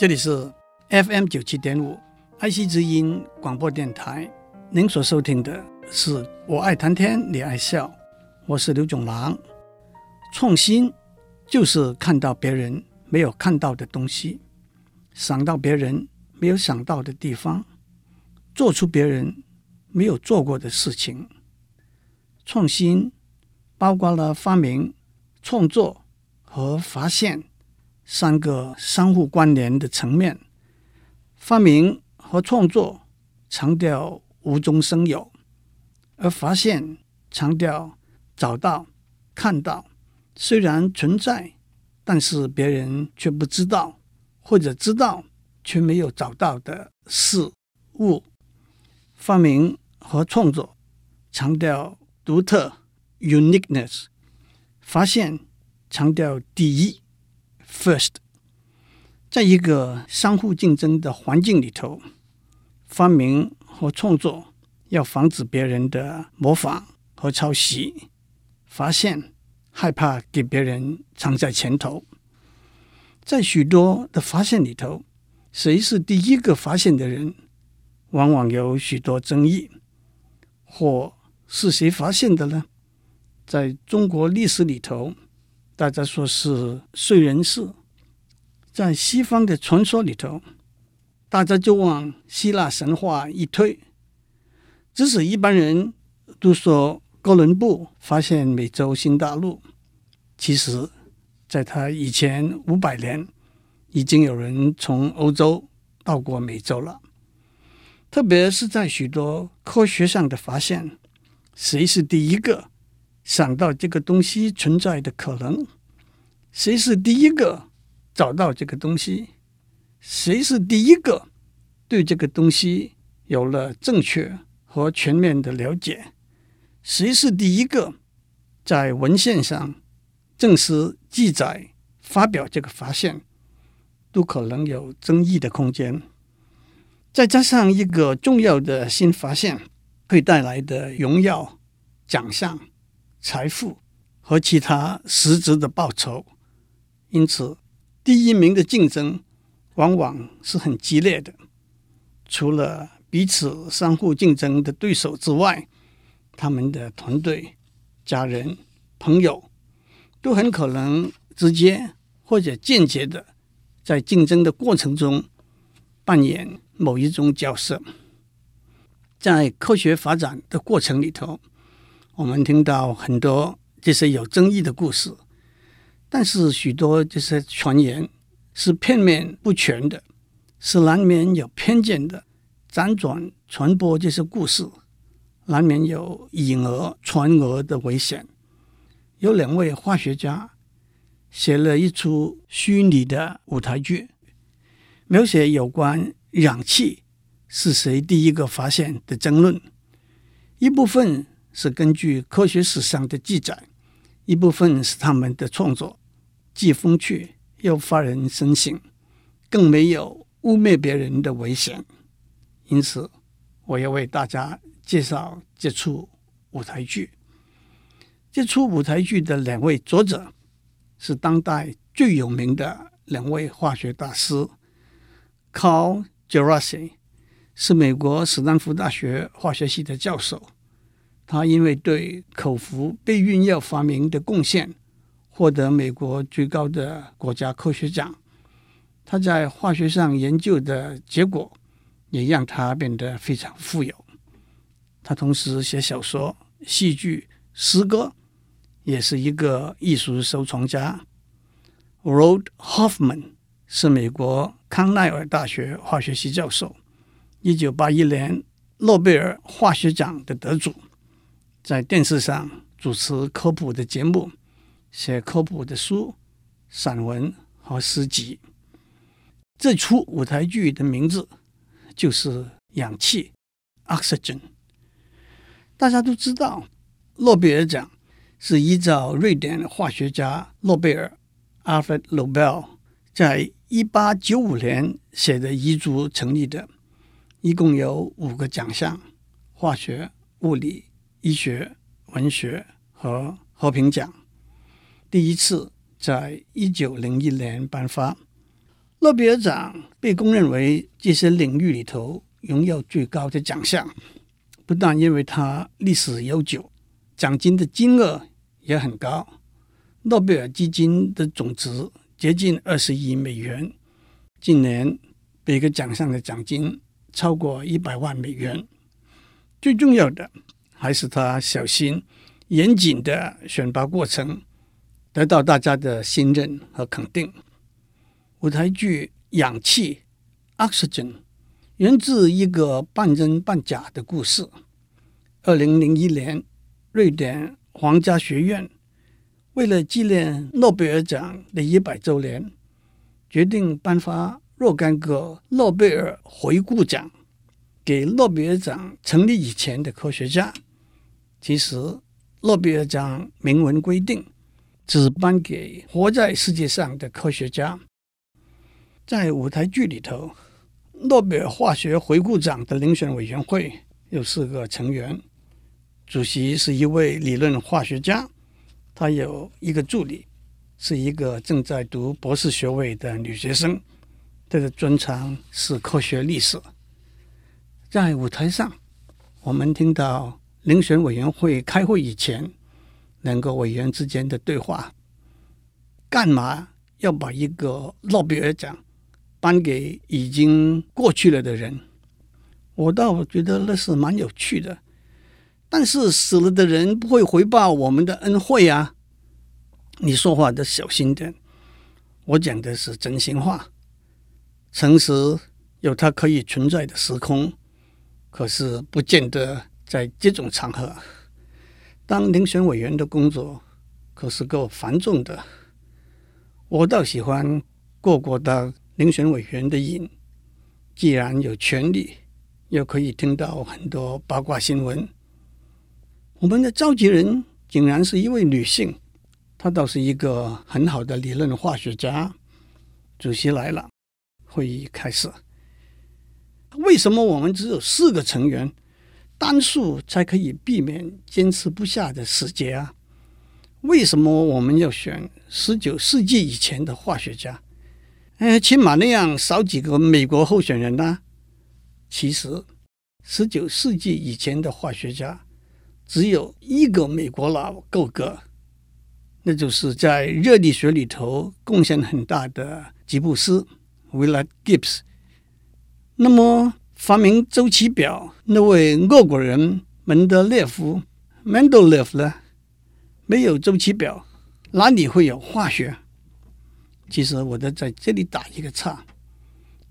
这里是 FM 九七点五爱惜之音广播电台。您所收听的是我爱谈天，你爱笑，我是刘总郎。创新就是看到别人没有看到的东西，想到别人没有想到的地方，做出别人没有做过的事情。创新包括了发明、创作和发现三个相互关联的层面。发明和创作强调无中生有，而发现强调找到、看到，虽然存在，但是别人却不知道，或者知道却没有找到的事物。发明和创作强调独特 （uniqueness），发现强调第一 （first）。在一个相互竞争的环境里头，发明。和创作要防止别人的模仿和抄袭，发现害怕给别人抢在前头。在许多的发现里头，谁是第一个发现的人，往往有许多争议。或是谁发现的呢？在中国历史里头，大家说是燧人氏；在西方的传说里头。大家就往希腊神话一推，即使一般人都说哥伦布发现美洲新大陆，其实，在他以前五百年，已经有人从欧洲到过美洲了。特别是在许多科学上的发现，谁是第一个想到这个东西存在的可能？谁是第一个找到这个东西？谁是第一个对这个东西有了正确和全面的了解？谁是第一个在文献上证实、记载、发表这个发现，都可能有争议的空间。再加上一个重要的新发现会带来的荣耀、奖项、财富和其他实质的报酬，因此第一名的竞争。往往是很激烈的。除了彼此相互竞争的对手之外，他们的团队、家人、朋友都很可能直接或者间接的在竞争的过程中扮演某一种角色。在科学发展的过程里头，我们听到很多这些有争议的故事，但是许多这些传言。是片面不全的，是难免有偏见的，辗转传播这些故事，难免有以讹传讹的危险。有两位化学家写了一出虚拟的舞台剧，描写有关氧气是谁第一个发现的争论。一部分是根据科学史上的记载，一部分是他们的创作，既风趣。又发人深省，更没有污蔑别人的危险。因此，我要为大家介绍这出舞台剧。这出舞台剧的两位作者是当代最有名的两位化学大师，Carl g e r a s i 是美国史丹福大学化学系的教授。他因为对口服避孕药发明的贡献。获得美国最高的国家科学奖，他在化学上研究的结果也让他变得非常富有。他同时写小说、戏剧、诗歌，也是一个艺术收藏家。Roald Hoffman 是美国康奈尔大学化学系教授，一九八一年诺贝尔化学奖的得主，在电视上主持科普的节目。写科普的书、散文和诗集。这出舞台剧的名字就是氧气 （Oxygen）。大家都知道，诺贝尔奖是依照瑞典化学家诺贝尔 （Alfred Nobel） 在一八九五年写的遗嘱成立的，一共有五个奖项：化学、物理、医学、文学和和平奖。第一次在一九零一年颁发，诺贝尔奖被公认为这些领域里头荣耀最高的奖项，不但因为它历史悠久，奖金的金额也很高。诺贝尔基金的总值接近二十亿美元，近年每个奖项的奖金超过一百万美元。最重要的还是他小心严谨的选拔过程，得到大家的信任和肯定。舞台剧《氧气》（Oxygen） 源自一个半真半假的故事。二零零一年，瑞典皇家学院为了纪念诺贝尔奖的一百周年，决定颁发若干个诺贝尔回顾奖给诺贝尔奖成立以前的科学家。其实，诺贝尔奖明文规定，只颁给活在世界上的科学家。在舞台剧里头，诺贝尔化学回顾奖的遴选委员会有四个成员，主席是一位理论化学家，他有一个助理，是一个正在读博士学位的女学生，她的专长是科学历史。在舞台上，我们听到遴选委员会开会以前两个委员之间的对话：干嘛要把一个诺贝尔奖？颁给已经过去了的人，我倒觉得那是蛮有趣的。但是死了的人不会回报我们的恩惠啊！你说话得小心点，我讲的是真心话。诚实有它可以存在的时空，可是不见得在这种场合。当遴选委员的工作可是够繁重的，我倒喜欢过过的。遴选委员的瘾，既然有权利，又可以听到很多八卦新闻。我们的召集人竟然是一位女性，她倒是一个很好的理论化学家。主席来了，会议开始。为什么我们只有四个成员，单数才可以避免坚持不下的死结啊？为什么我们要选十九世纪以前的化学家？哎，起码那样少几个美国候选人呢、其实，十九世纪以前的化学家只有一个美国佬够格，那就是在热力学里头贡献很大的吉布斯 （Willard Gibbs）。那么，发明周期表那位俄国人门德列夫 （Mendeleev） 呢？没有周期表，哪里会有化学？其实我得在这里打一个岔。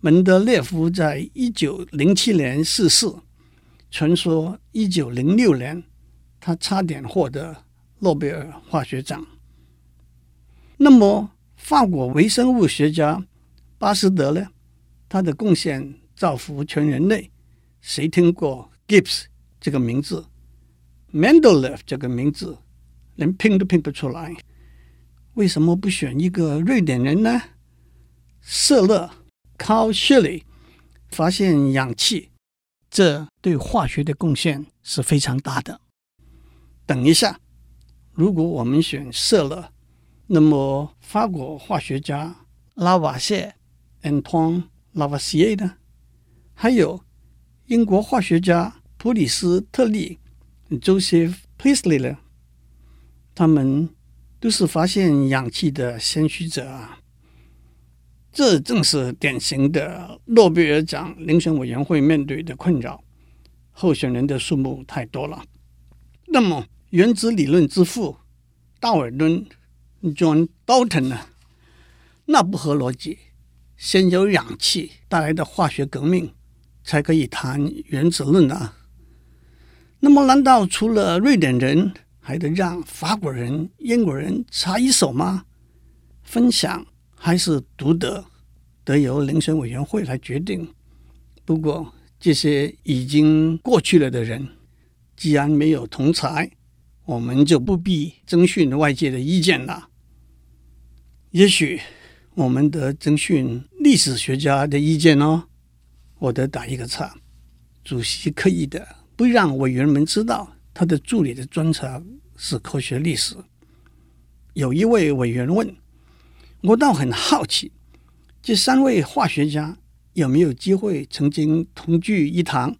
门德列夫在一九零七年逝世，传说一九零六年他差点获得诺贝尔化学奖。那么，法国微生物学家巴斯德呢？他的贡献造福全人类。谁听过 Gibbs 这个名字？Mendeleev 这个名字连拼都拼不出来。为什么不选一个瑞典人呢？舍勒 Carl Schilling 发现氧气，这对化学的贡献是非常大的。等一下，如果我们选舍勒，那么法国化学家拉瓦谢 Antoine Lavoisier 呢？还有英国化学家普里斯特利 Joseph Priestley 呢？他们。都是发现氧气的先驱者啊！这正是典型的诺贝尔奖遴选委员会面对的困扰：候选人的数目太多了。那么，原子理论之父道尔顿 （John Dalton） 呢？那不合逻辑。先有氧气带来的化学革命，才可以谈原子论啊！那么，难道除了瑞典人，还得让法国人、英国人插一手吗？分享还是独得，得由遴选委员会来决定。不过这些已经过去了的人，既然没有同才，我们就不必征询外界的意见了。也许我们得征询历史学家的意见哦。我得打一个岔，主席刻意的不让委员们知道。他的助理的专长是科学历史。有一位委员问：“我倒很好奇，这三位化学家有没有机会曾经同聚一堂，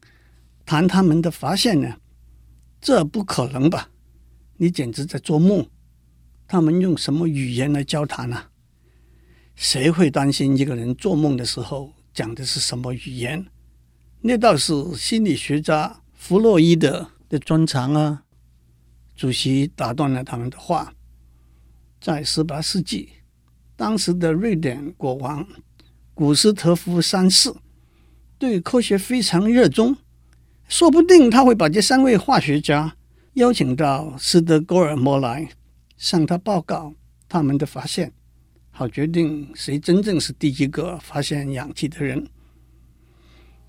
谈他们的发现呢？这不可能吧？你简直在做梦！他们用什么语言来交谈呢？谁会担心一个人做梦的时候讲的是什么语言？那倒是心理学家弗洛伊德的专长啊！主席打断了他们的话。在十八世纪，当时的瑞典国王古斯特夫三世对科学非常热衷，说不定他会把这三位化学家邀请到斯德哥尔摩来，向他报告他们的发现，好决定谁真正是第一个发现氧气的人。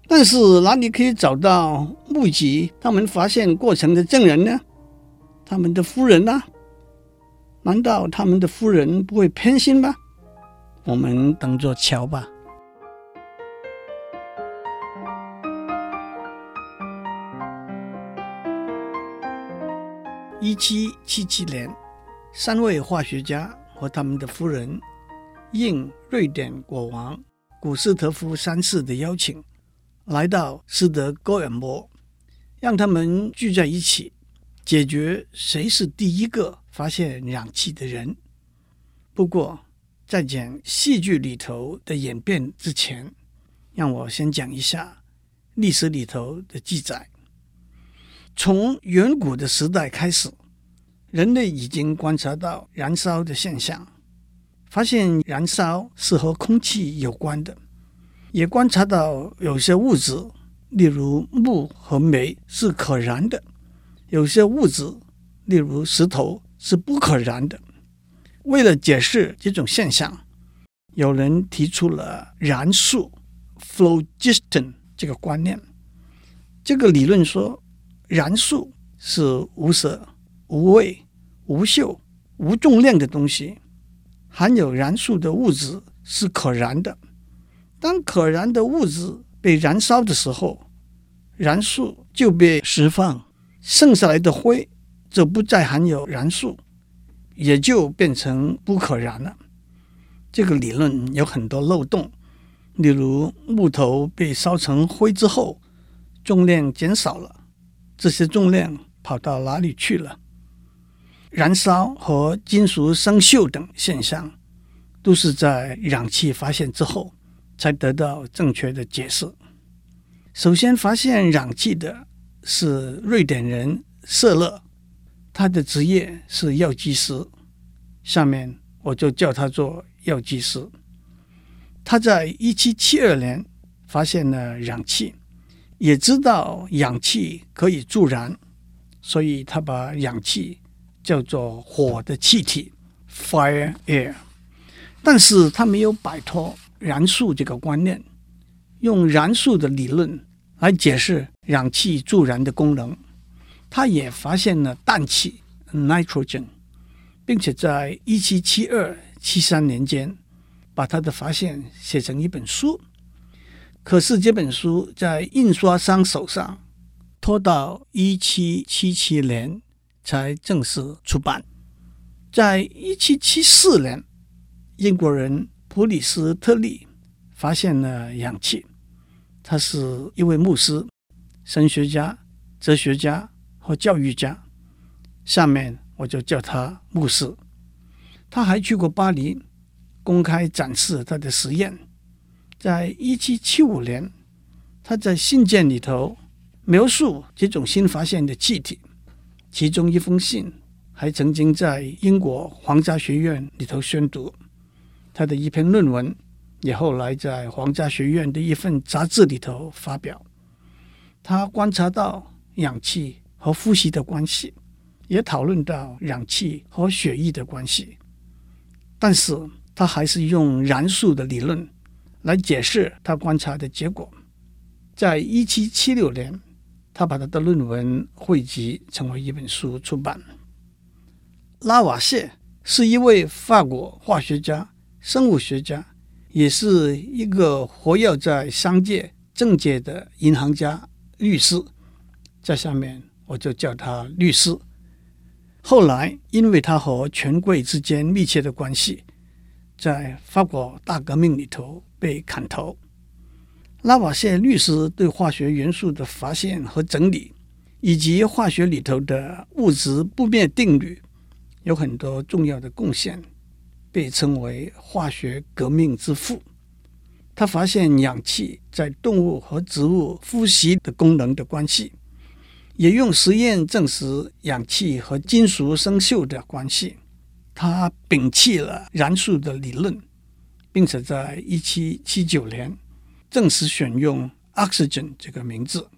但是哪里可以找到目击他们发现过程的证人呢？他们的夫人呢？难道他们的夫人不会偏心吗？我们等着瞧吧。一七七七年，三位化学家和他们的夫人应瑞典国王古斯特夫三世的邀请，来到斯德哥尔摩，让他们聚在一起，解决谁是第一个发现氧气的人。不过，在讲戏剧里头的演变之前，让我先讲一下历史里头的记载。从远古的时代开始，人类已经观察到燃烧的现象，发现燃烧是和空气有关的。也观察到有些物质，例如木和煤是可燃的；有些物质，例如石头是不可燃的。为了解释这种现象，有人提出了燃素 （phlogiston） 这个观念。这个理论说，燃素是无色、无味、无嗅、无重量的东西，含有燃素的物质是可燃的。当可燃的物质被燃烧的时候，燃素就被释放，剩下来的灰则不再含有燃素，也就变成不可燃了。这个理论有很多漏洞，例如木头被烧成灰之后，重量减少了，这些重量跑到哪里去了？燃烧和金属生锈等现象，都是在氧气发现之后。才得到正确的解释。首先发现氧气的是瑞典人舍勒，他的职业是药剂师，下面我就叫他做药剂师。他在一七七二年发现了氧气，也知道氧气可以助燃，所以他把氧气叫做火的气体 （fire air）。但是他没有摆脱。燃素这个观念，用燃素的理论来解释氧气助燃的功能。他也发现了氮气 （nitrogen），并且在一七七二、七三年间把他的发现写成一本书。可是这本书在印刷商手上拖到一七七七年才正式出版。在一七七四年，英国人。普里斯特利发现了氧气，他是一位牧师、神学家、哲学家和教育家。下面我就叫他牧师。他还去过巴黎，公开展示他的实验。在一七七五年，他在信件里头描述这种新发现的气体，其中一封信还曾经在英国皇家学院里头宣读。他的一篇论文也后来在皇家学院的一份杂志里头发表。他观察到氧气和呼吸的关系，也讨论到氧气和血液的关系。但是他还是用燃素的理论来解释他观察的结果。在一七七六年，他把他的论文汇集成为一本书出版。拉瓦谢是一位法国化学家。生物学家，也是一个活跃在商界、政界的银行家、律师，在下面我就叫他律师。后来，因为他和权贵之间密切的关系，在法国大革命里头被砍头。拉瓦谢律师对化学元素的发现和整理，以及化学里头的物质不灭定律，有很多重要的贡献，被称为化学革命之父。他发现氧气在动物和植物呼吸的功能的关系，也用实验证实氧气和金属生锈的关系。他摒弃了燃素的理论，并且在一七七九年正式选用 “oxygen” 这个名字。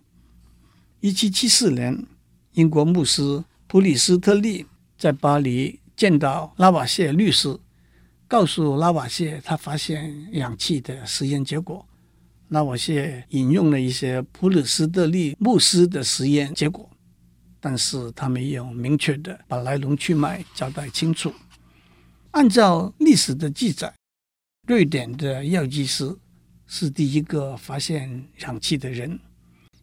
一七七四年，英国牧师普里斯特利在巴黎见到拉瓦谢律师。告诉拉瓦谢，他发现氧气的实验结果。拉瓦谢引用了一些普鲁斯特利牧师的实验结果，但是他没有明确的把来龙去脉交代清楚。按照历史的记载，瑞典的药剂师是第一个发现氧气的人，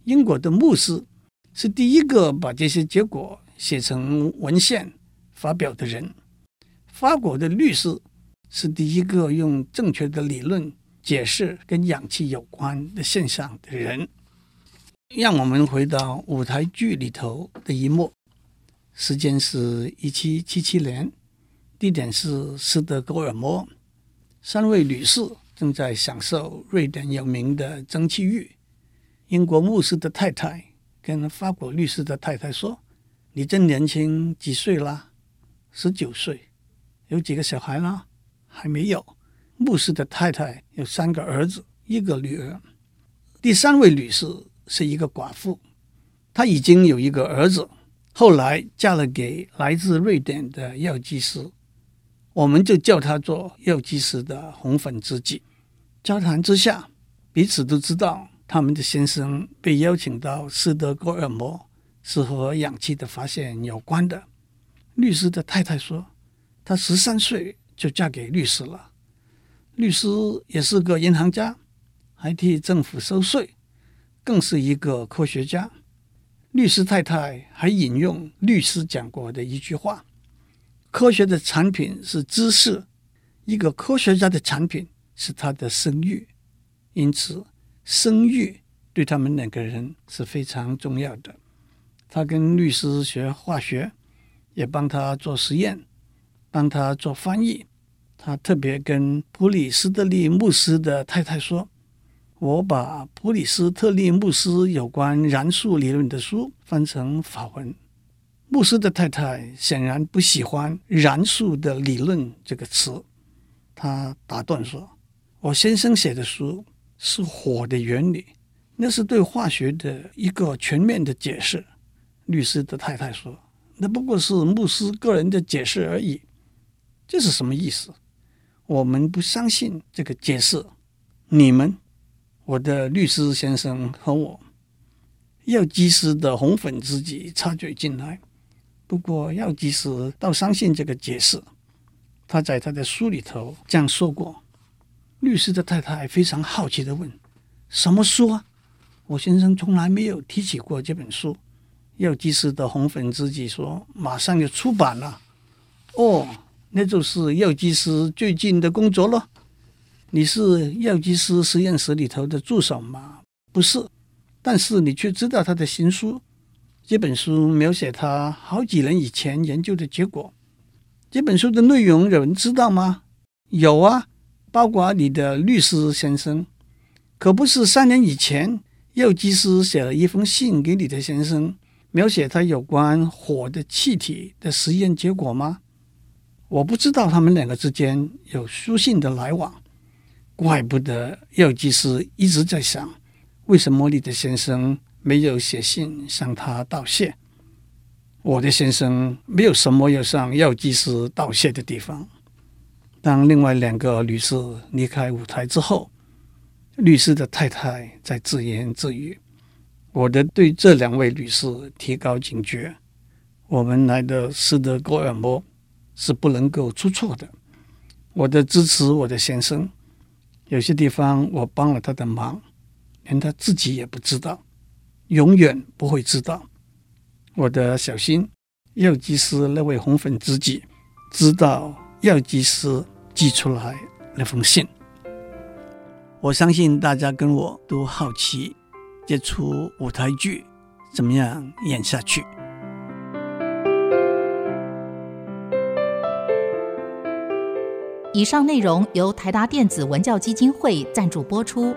英国的牧师是第一个把这些结果写成文献发表的人，法国的律师。是第一个用正确的理论解释跟氧气有关的现象的人。让我们回到舞台剧里头的一幕，时间是一七七七年，地点是斯德哥尔摩，三位女士正在享受瑞典有名的蒸汽浴。英国牧师的太太跟法国律师的太太说：“你真年轻，几岁啦？十九岁，有几个小孩啦？”还没有。牧师的太太有三个儿子，一个女儿。第三位女士是一个寡妇，她已经有一个儿子，后来嫁了给来自瑞典的药剂师，我们就叫他做药剂师的红粉知己。交谈之下，彼此都知道他们的先生被邀请到斯德哥尔摩，是和氧气的发现有关的。律师的太太说，她十三岁。就嫁给律师了。律师也是个银行家，还替政府收税，更是一个科学家。律师太太还引用律师讲过的一句话：“科学的产品是知识，一个科学家的产品是他的声誉。因此，声誉对他们两个人是非常重要的。他跟律师学化学，也帮他做实验。”帮他做翻译，他特别跟普里斯特利牧师的太太说：“我把普里斯特利牧师有关燃素理论的书翻成法文。”牧师的太太显然不喜欢“燃素的理论”这个词，他打断说：“我先生写的书是火的原理，那是对化学的一个全面的解释。”律师的太太说：“那不过是牧师个人的解释而已。”这是什么意思？我们不相信这个解释。你们，我的律师先生和我，药剂师的红粉知己插嘴进来。不过，药剂师倒相信这个解释。他在他的书里头这样说过。律师的太太非常好奇地问：“什么书啊？我先生从来没有提起过这本书。”药剂师的红粉知己说：“马上就出版了。”哦。那就是药剂师最近的工作了。你是药剂师实验室里头的助手吗？不是，但是你却知道他的新书。这本书描写他好几年以前研究的结果。这本书的内容有人知道吗？有啊，包括你的律师先生。可不是三年以前，药剂师写了一封信给你的先生，描写他有关火的气体的实验结果吗？我不知道他们两个之间有书信的来往，怪不得药剂师一直在想，为什么你的先生没有写信向他道谢？我的先生没有什么要向药剂师道谢的地方。当另外两个律师离开舞台之后，律师的太太在自言自语：“我的对这两位律师提高警觉。我们来的斯德哥尔摩。”是不能够出错的。我的支持，我的先生，有些地方我帮了他的忙，连他自己也不知道，永远不会知道。我的小心，药剂师那位红粉知己知道药剂师寄出来那封信。我相信大家跟我都好奇，这出舞台剧怎么样演下去。以上内容由台达电子文教基金会赞助播出。